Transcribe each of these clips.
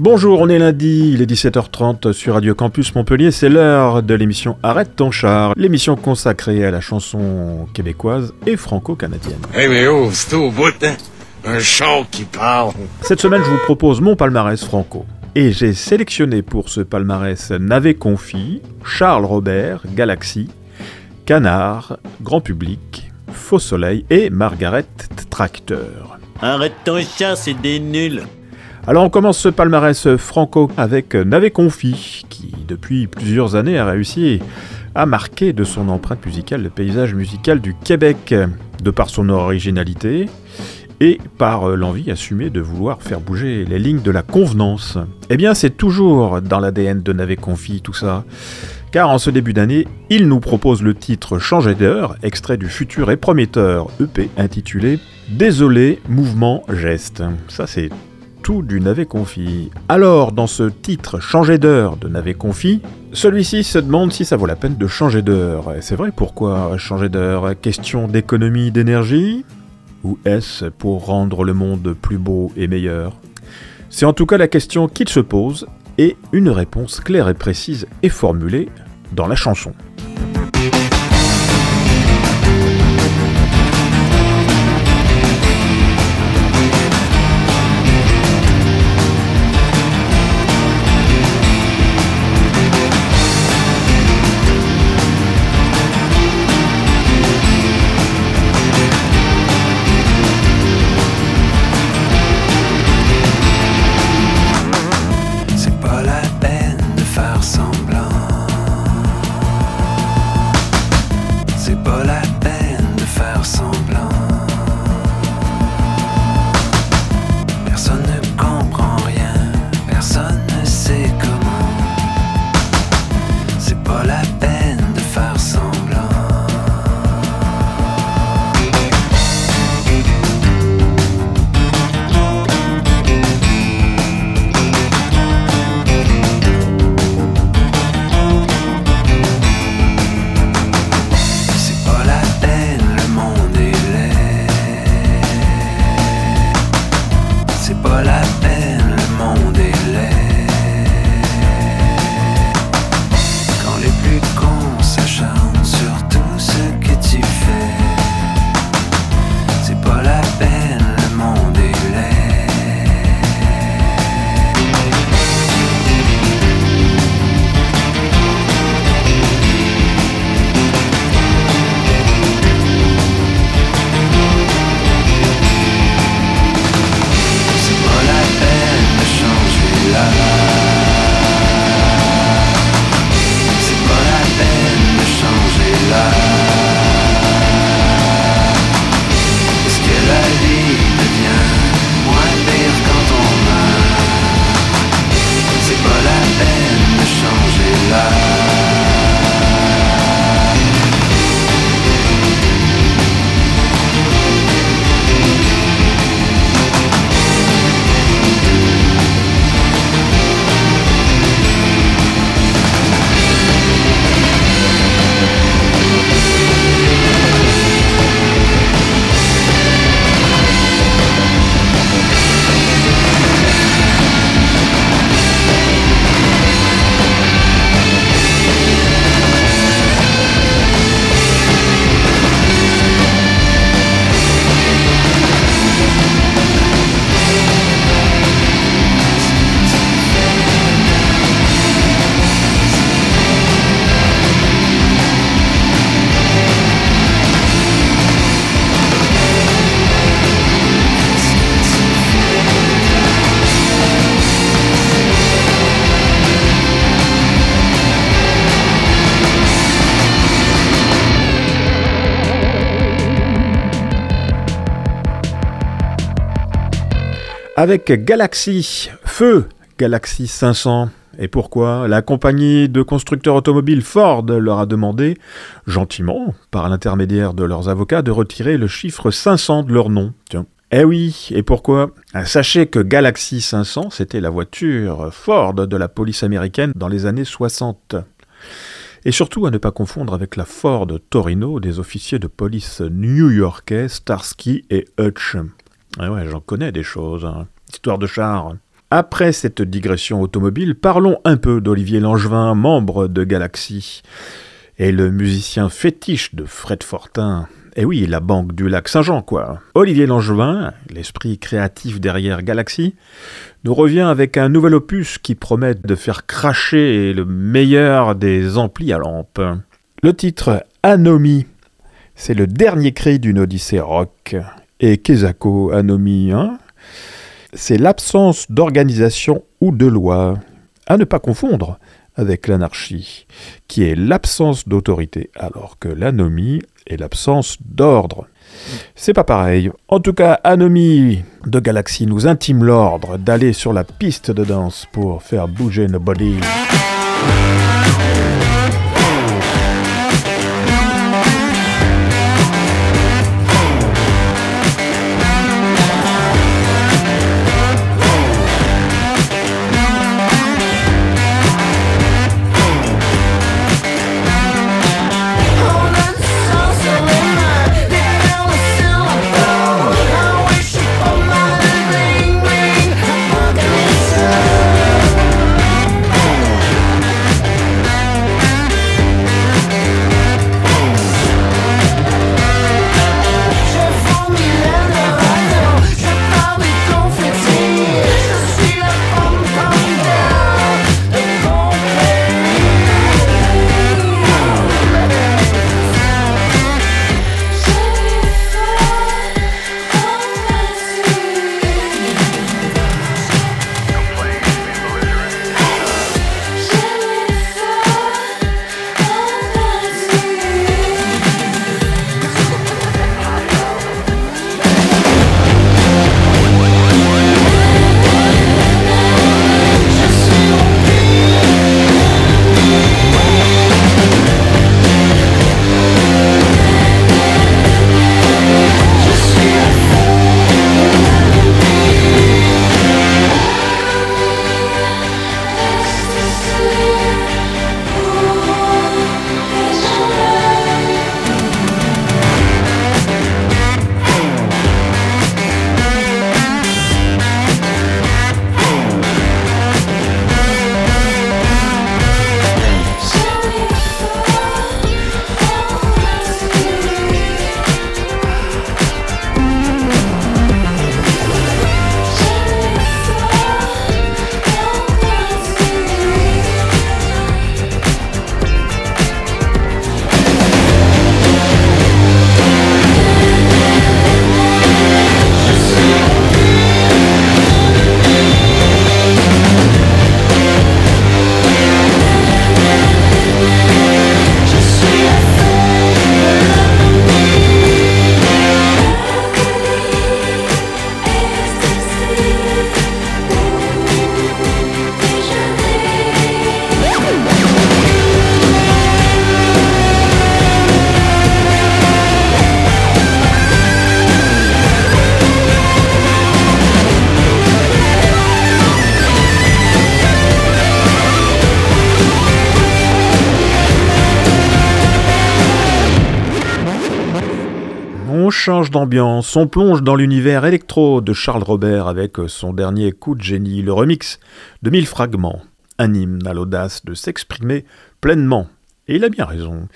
Bonjour, on est lundi, il est 17h30 sur Radio Campus Montpellier, c'est l'heure de l'émission Arrête ton char, l'émission consacrée à la chanson québécoise et franco-canadienne. Eh mais oh, c'est au bout, hein? Un chant qui parle. Cette semaine, je vous propose mon palmarès franco. Et j'ai sélectionné pour ce palmarès Navet Confi, Charles Robert, Galaxy, Canard, Grand Public, Faux Soleil et Margaret Tracteur. Arrête ton chat, c'est des nuls. Alors on commence ce palmarès franco avec Navet Confi, qui depuis plusieurs années a réussi à marquer de son empreinte musicale le paysage musical du Québec, de par son originalité et par l'envie assumée de vouloir faire bouger les lignes de la convenance. Eh bien c'est toujours dans l'ADN de Navet Confi tout ça. Car en ce début d'année, il nous propose le titre Changer d'heure, extrait du futur et prometteur EP intitulé Désolé, mouvement, geste. Ça c'est tout du navet confit. Alors, dans ce titre Changer d'heure de navet confit, celui-ci se demande si ça vaut la peine de changer d'heure. Et c'est vrai, pourquoi changer d'heure? Question d'économie d'énergie? Ou est-ce pour rendre le monde plus beau et meilleur? C'est en tout cas la question qu'il se pose, et une réponse claire et précise est formulée dans la chanson. Avec Galaxy, Feu Galaxy 500. Et pourquoi La compagnie de constructeurs automobiles Ford leur a demandé, gentiment, par l'intermédiaire de leurs avocats, de retirer le chiffre 500 de leur nom. Eh oui, et pourquoi? Sachez que Galaxy 500, c'était la voiture Ford de la police américaine dans les années 60. Et surtout à ne pas confondre avec la Ford Torino des officiers de police new-yorkais Starsky et Hutch. Ah ouais, j'en connais des choses. hein. Histoire de char. Après cette digression automobile, parlons un peu d'Olivier Langevin, membre de Galaxy, et le musicien fétiche de Fred Fortin. Eh oui, la banque du lac Saint-Jean, quoi. Olivier Langevin, l'esprit créatif derrière Galaxy, nous revient avec un nouvel opus qui promet de faire cracher le meilleur des amplis à lampe. Le titre Anomie, c'est le dernier cri d'une odyssée rock. Et Kezako Anomie, hein c'est l'absence d'organisation ou de loi, à ne pas confondre avec l'anarchie, qui est l'absence d'autorité, alors que l'anomie est l'absence d'ordre. C'est pas pareil. En tout cas, Anomie de Galaxy nous intime l'ordre d'aller sur la piste de danse pour faire bouger nos bodies. Change d'ambiance, on plonge dans l'univers électro de Charles Robert avec son dernier coup de génie, le remix de mille fragments, un hymne à l'audace de s'exprimer pleinement. Et il a bien raison.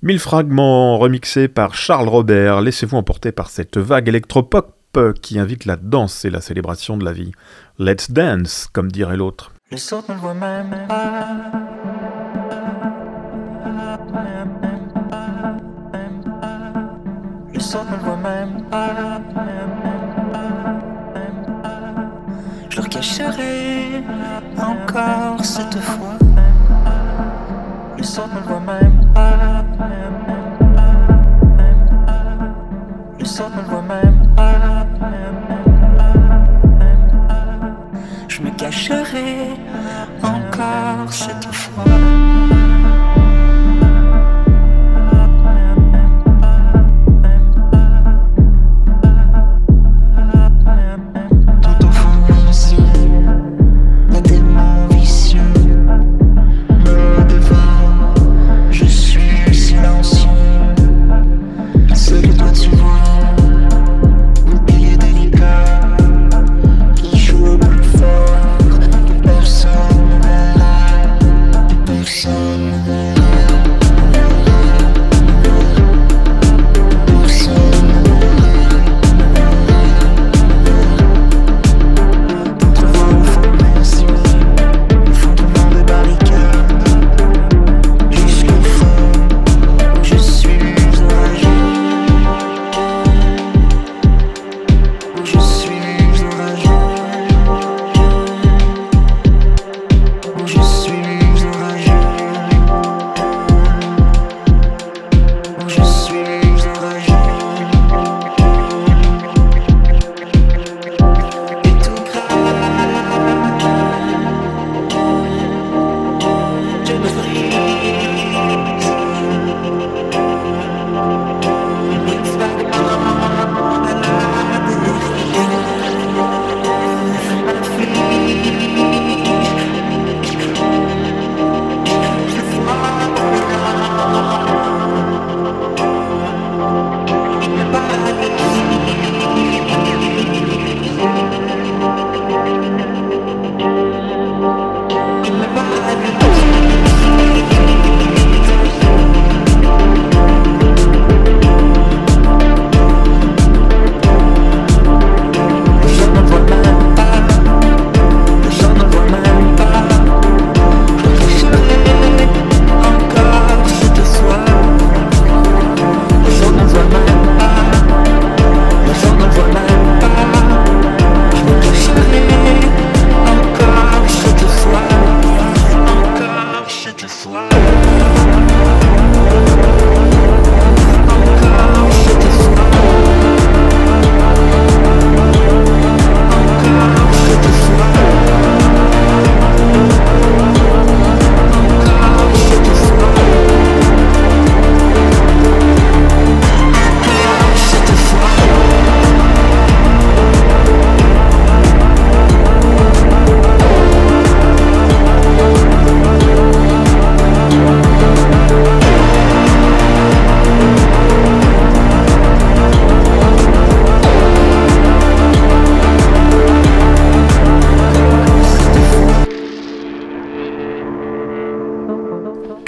Mille fragments remixés par Charles Robert, laissez-vous emporter par cette vague électropop qui invite la danse et la célébration de la vie. Let's dance, comme dirait l'autre. Je leur cacherai encore cette fois. Les autres ne le voient même pas. Les autres ne le voient même pas. Je me cacherai encore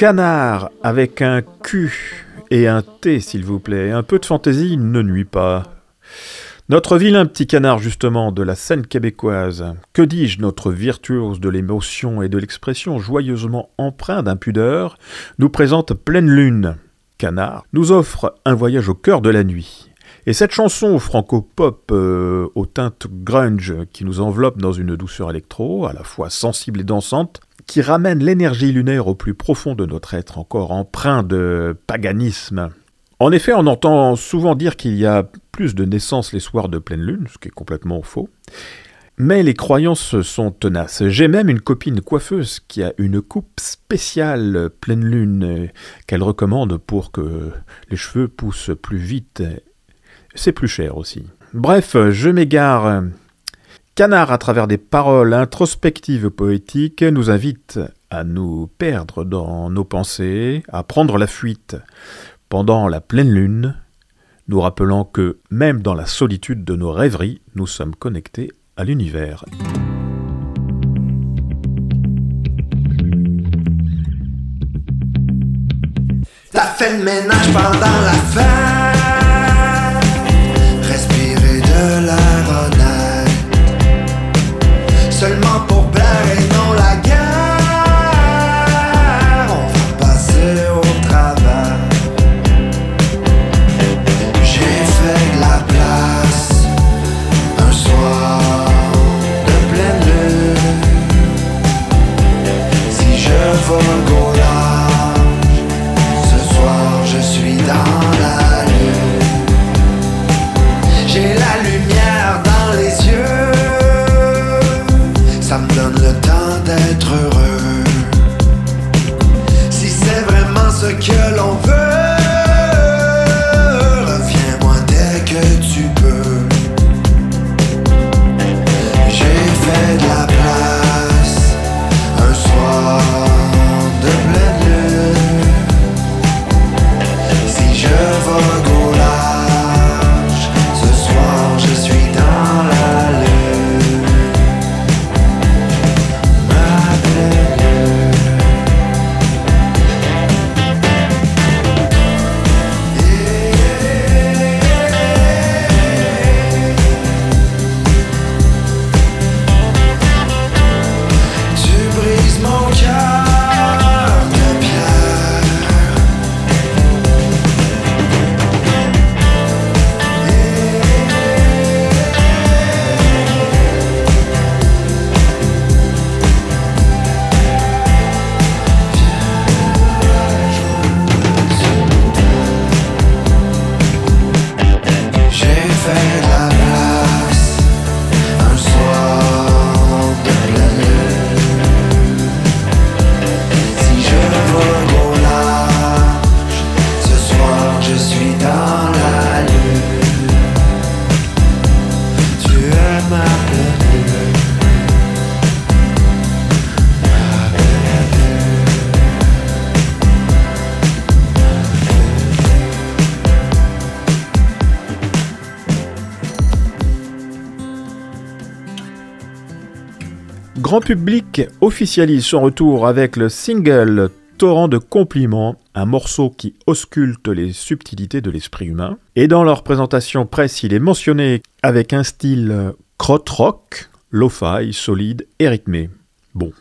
Canard avec un Q et un T, s'il vous plaît. Un peu de fantaisie ne nuit pas. Notre vilain petit canard, justement, de la scène québécoise, que dis-je, notre virtuose de l'émotion et de l'expression joyeusement empreint d'impudeur, nous présente Pleine Lune. Canard nous offre un voyage au cœur de la nuit. Et cette chanson franco-pop euh, aux teintes grunge qui nous enveloppe dans une douceur électro, à la fois sensible et dansante, qui ramène l'énergie lunaire au plus profond de notre être, encore empreint de paganisme. En effet, on entend souvent dire qu'il y a plus de naissances les soirs de pleine lune, ce qui est complètement faux. Mais les croyances sont tenaces. J'ai même une copine coiffeuse qui a une coupe spéciale pleine lune qu'elle recommande pour que les cheveux poussent plus vite. C'est plus cher aussi. Bref, je m'égare. Canard, à travers des paroles introspectives poétiques, nous invite à nous perdre dans nos pensées, à prendre la fuite pendant la pleine lune, nous rappelant que même dans la solitude de nos rêveries, nous sommes connectés à l'univers. T'as fait ménage pendant la fête Grand public officialise son retour avec le single Torrent de compliments, un morceau qui ausculte les subtilités de l'esprit humain. Et dans leur présentation presse, il est mentionné avec un style krautrock, lo-fi, solide et rythmé. Bon,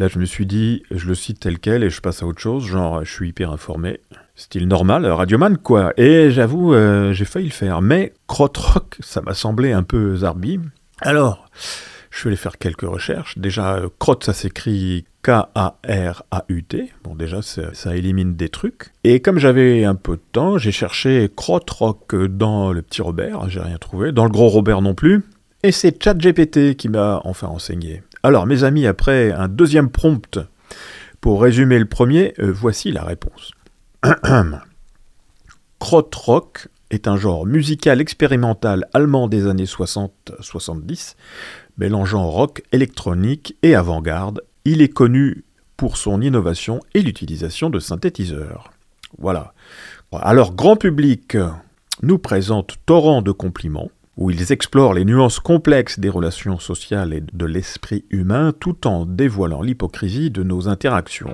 là je me suis dit, je le cite tel quel et je passe à autre chose, genre je suis hyper informé. Style normal, Radioman quoi. Et j'avoue, euh, j'ai failli le faire, mais krautrock, ça m'a semblé un peu zarbi. Alors, je suis allé faire quelques recherches. Déjà, euh, Krot, ça s'écrit K-A-R-A-U-T. Bon, déjà, ça, élimine des trucs. Et comme j'avais un peu de temps, j'ai cherché Krot Rock dans le petit Robert. J'ai rien trouvé. Dans le gros Robert non plus. Et c'est ChatGPT qui m'a enfin enseigné. Alors, mes amis, après un deuxième prompt pour résumer le premier, euh, voici la réponse. Krautrock est un genre musical expérimental allemand des années 60-70, mélangeant rock électronique et avant-garde. Il est connu pour son innovation et l'utilisation de synthétiseurs. Voilà. Alors, grand public nous présente Torrent de compliments, où ils explorent les nuances complexes des relations sociales et de l'esprit humain tout en dévoilant l'hypocrisie de nos interactions.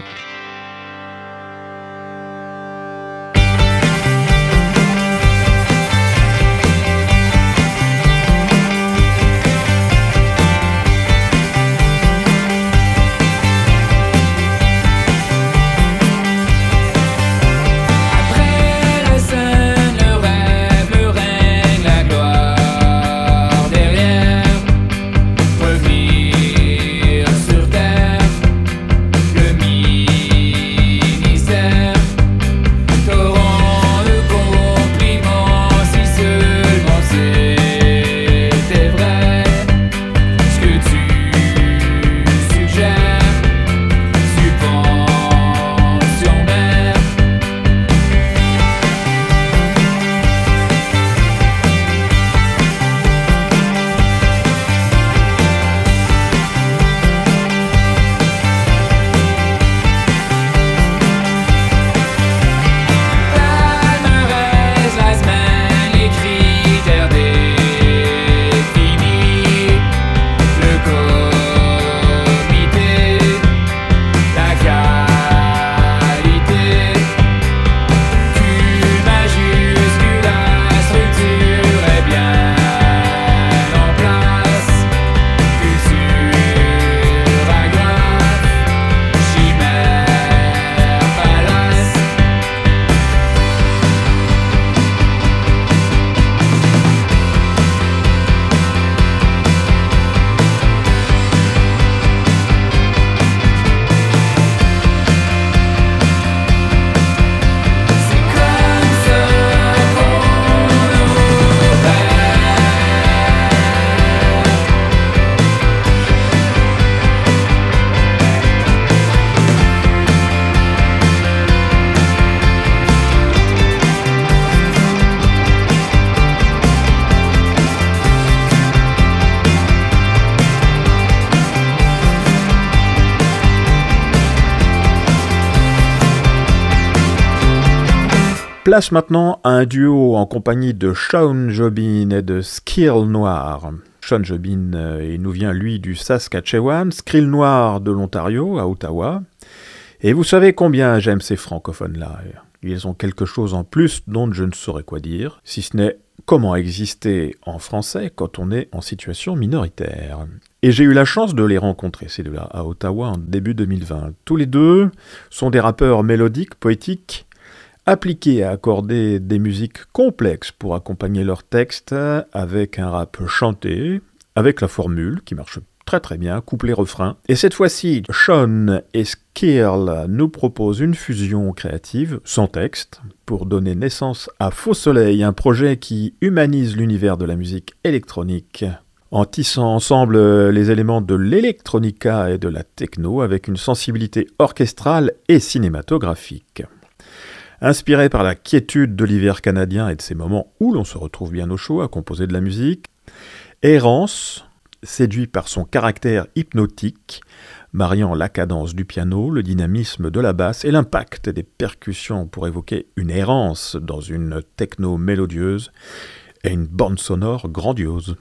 Place maintenant un duo en compagnie de Sean Jobin et de Skill Noir. Sean Jobin, euh, il nous vient lui du Saskatchewan, Skrill Noir de l'Ontario, à Ottawa. Et vous savez combien j'aime ces francophones-là. Ils ont quelque chose en plus dont je ne saurais quoi dire, si ce n'est comment exister en français quand on est en situation minoritaire. Et j'ai eu la chance de les rencontrer, ces deux-là, à Ottawa en début 2020. Tous les deux sont des rappeurs mélodiques, poétiques, appliqués à accorder des musiques complexes pour accompagner leurs textes avec un rap chanté, avec la formule qui marche très très bien, couplet-refrain. Et cette fois-ci, Sean et Skill nous proposent une fusion créative, sans texte, pour donner naissance à Faux Soleil, un projet qui humanise l'univers de la musique électronique en tissant ensemble les éléments de l'électronica et de la techno avec une sensibilité orchestrale et cinématographique. Inspiré par la quiétude de l'hiver canadien et de ces moments où l'on se retrouve bien au chaud à composer de la musique, Errance, séduit par son caractère hypnotique, mariant la cadence du piano, le dynamisme de la basse et l'impact des percussions pour évoquer une errance dans une techno mélodieuse et une bande sonore grandiose.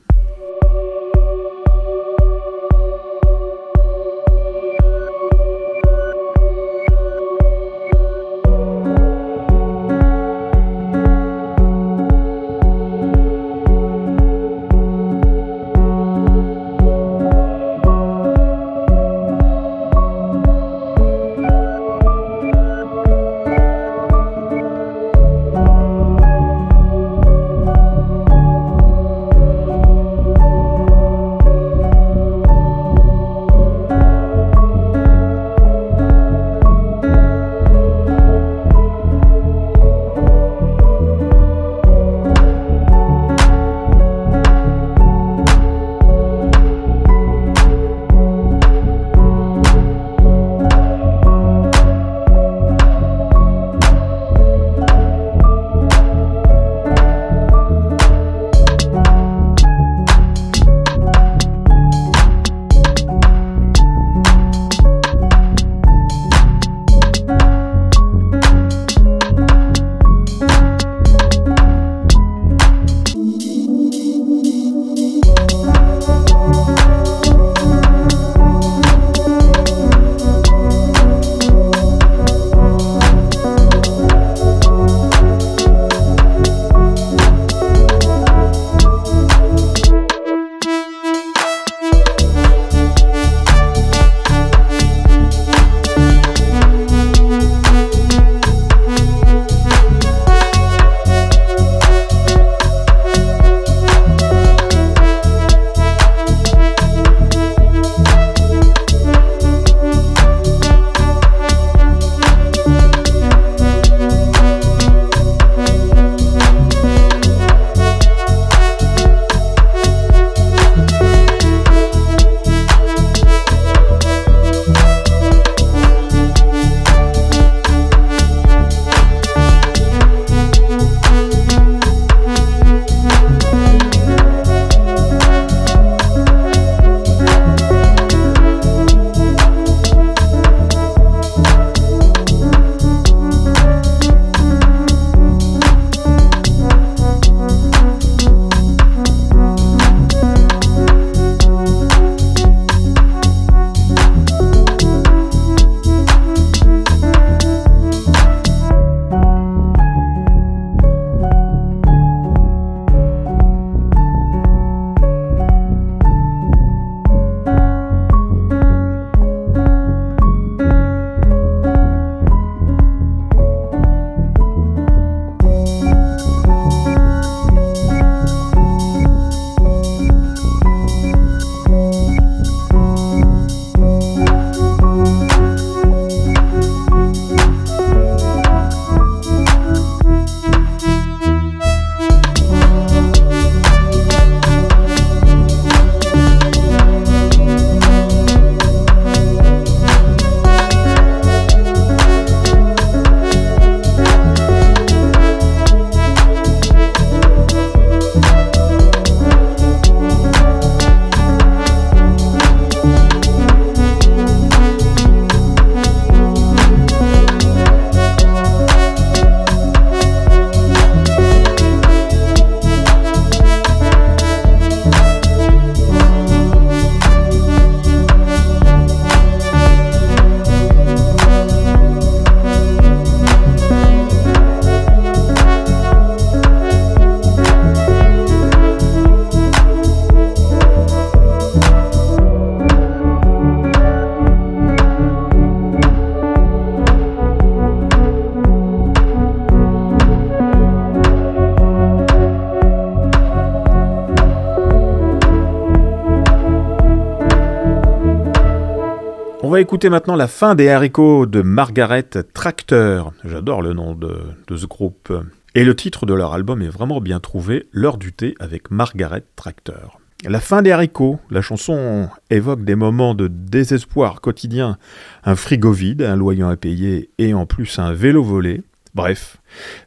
Va écouter maintenant la fin des haricots de Margaret Tracteur. J'adore le nom de, ce groupe. Et le titre de leur album est vraiment bien trouvé, L'heure du thé avec Margaret Tracteur. La fin des haricots, la chanson évoque des moments de désespoir quotidien, un frigo vide, un loyer à payer et en plus un vélo volé. Bref,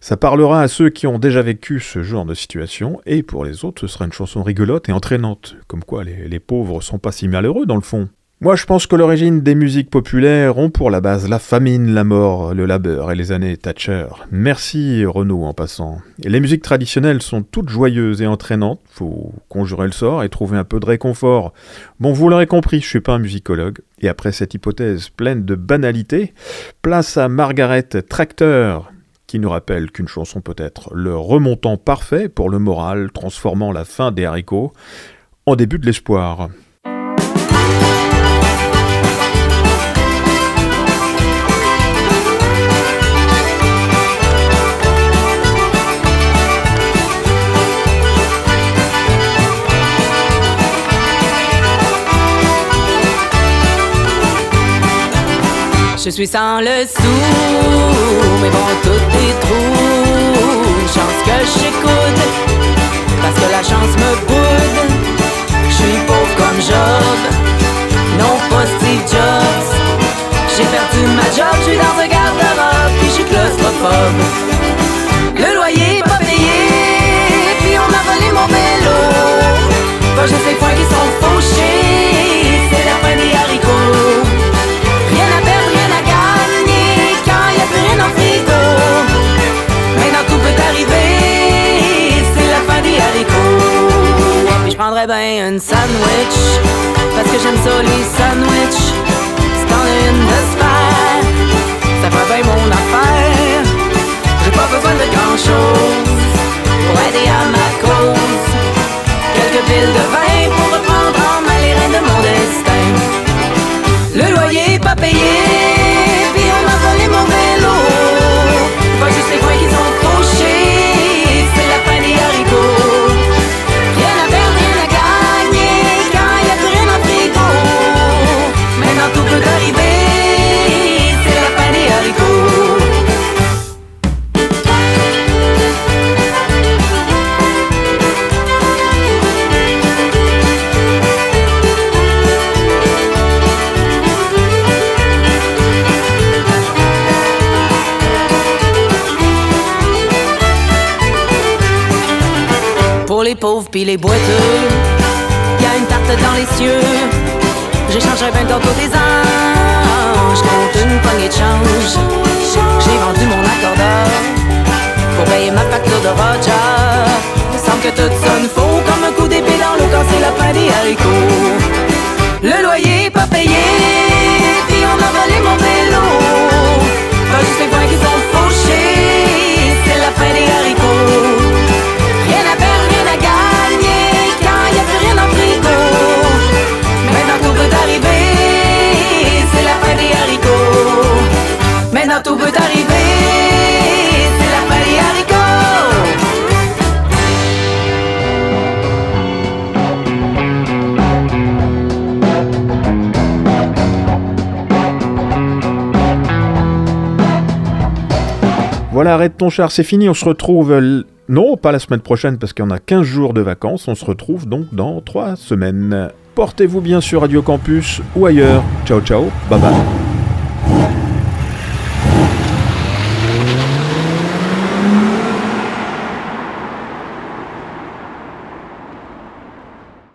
ça parlera à ceux qui ont déjà vécu ce genre de situation, et pour les autres, ce sera une chanson rigolote et entraînante, comme quoi les, les pauvres sont pas si malheureux dans le fond. Moi, je pense que l'origine des musiques populaires ont pour la base la famine, la mort, le labeur et les années Thatcher. Merci Renaud en passant. Les musiques traditionnelles sont toutes joyeuses et entraînantes. Faut conjurer le sort et trouver un peu de réconfort. Bon, vous l'aurez compris, je suis pas un musicologue. Et après cette hypothèse pleine de banalité, place à Margaret Tracteur, qui nous rappelle qu'une chanson peut être le remontant parfait pour le moral, transformant la fin des haricots en début de l'espoir. Je suis sans le sou, mais bon, tout est trous. Une chance que j'écoute, Pour les boiteux, y a une tarte dans les cieux. J'échangerai bien tantôt des anges contre une poignée de change. J'ai vendu mon accordeur pour payer ma facture de Roger. Semble que tout sonne faux comme un coup d'épée dans l'eau quand c'est la fin des haricots. Le loyer pas payé, Voilà, arrête ton char, c'est fini, on se retrouve... l- Non, pas la semaine prochaine parce qu'on a 15 jours de vacances, on se retrouve donc dans 3 semaines. Portez-vous bien sur Radio Campus ou ailleurs. Ciao ciao, bye bye.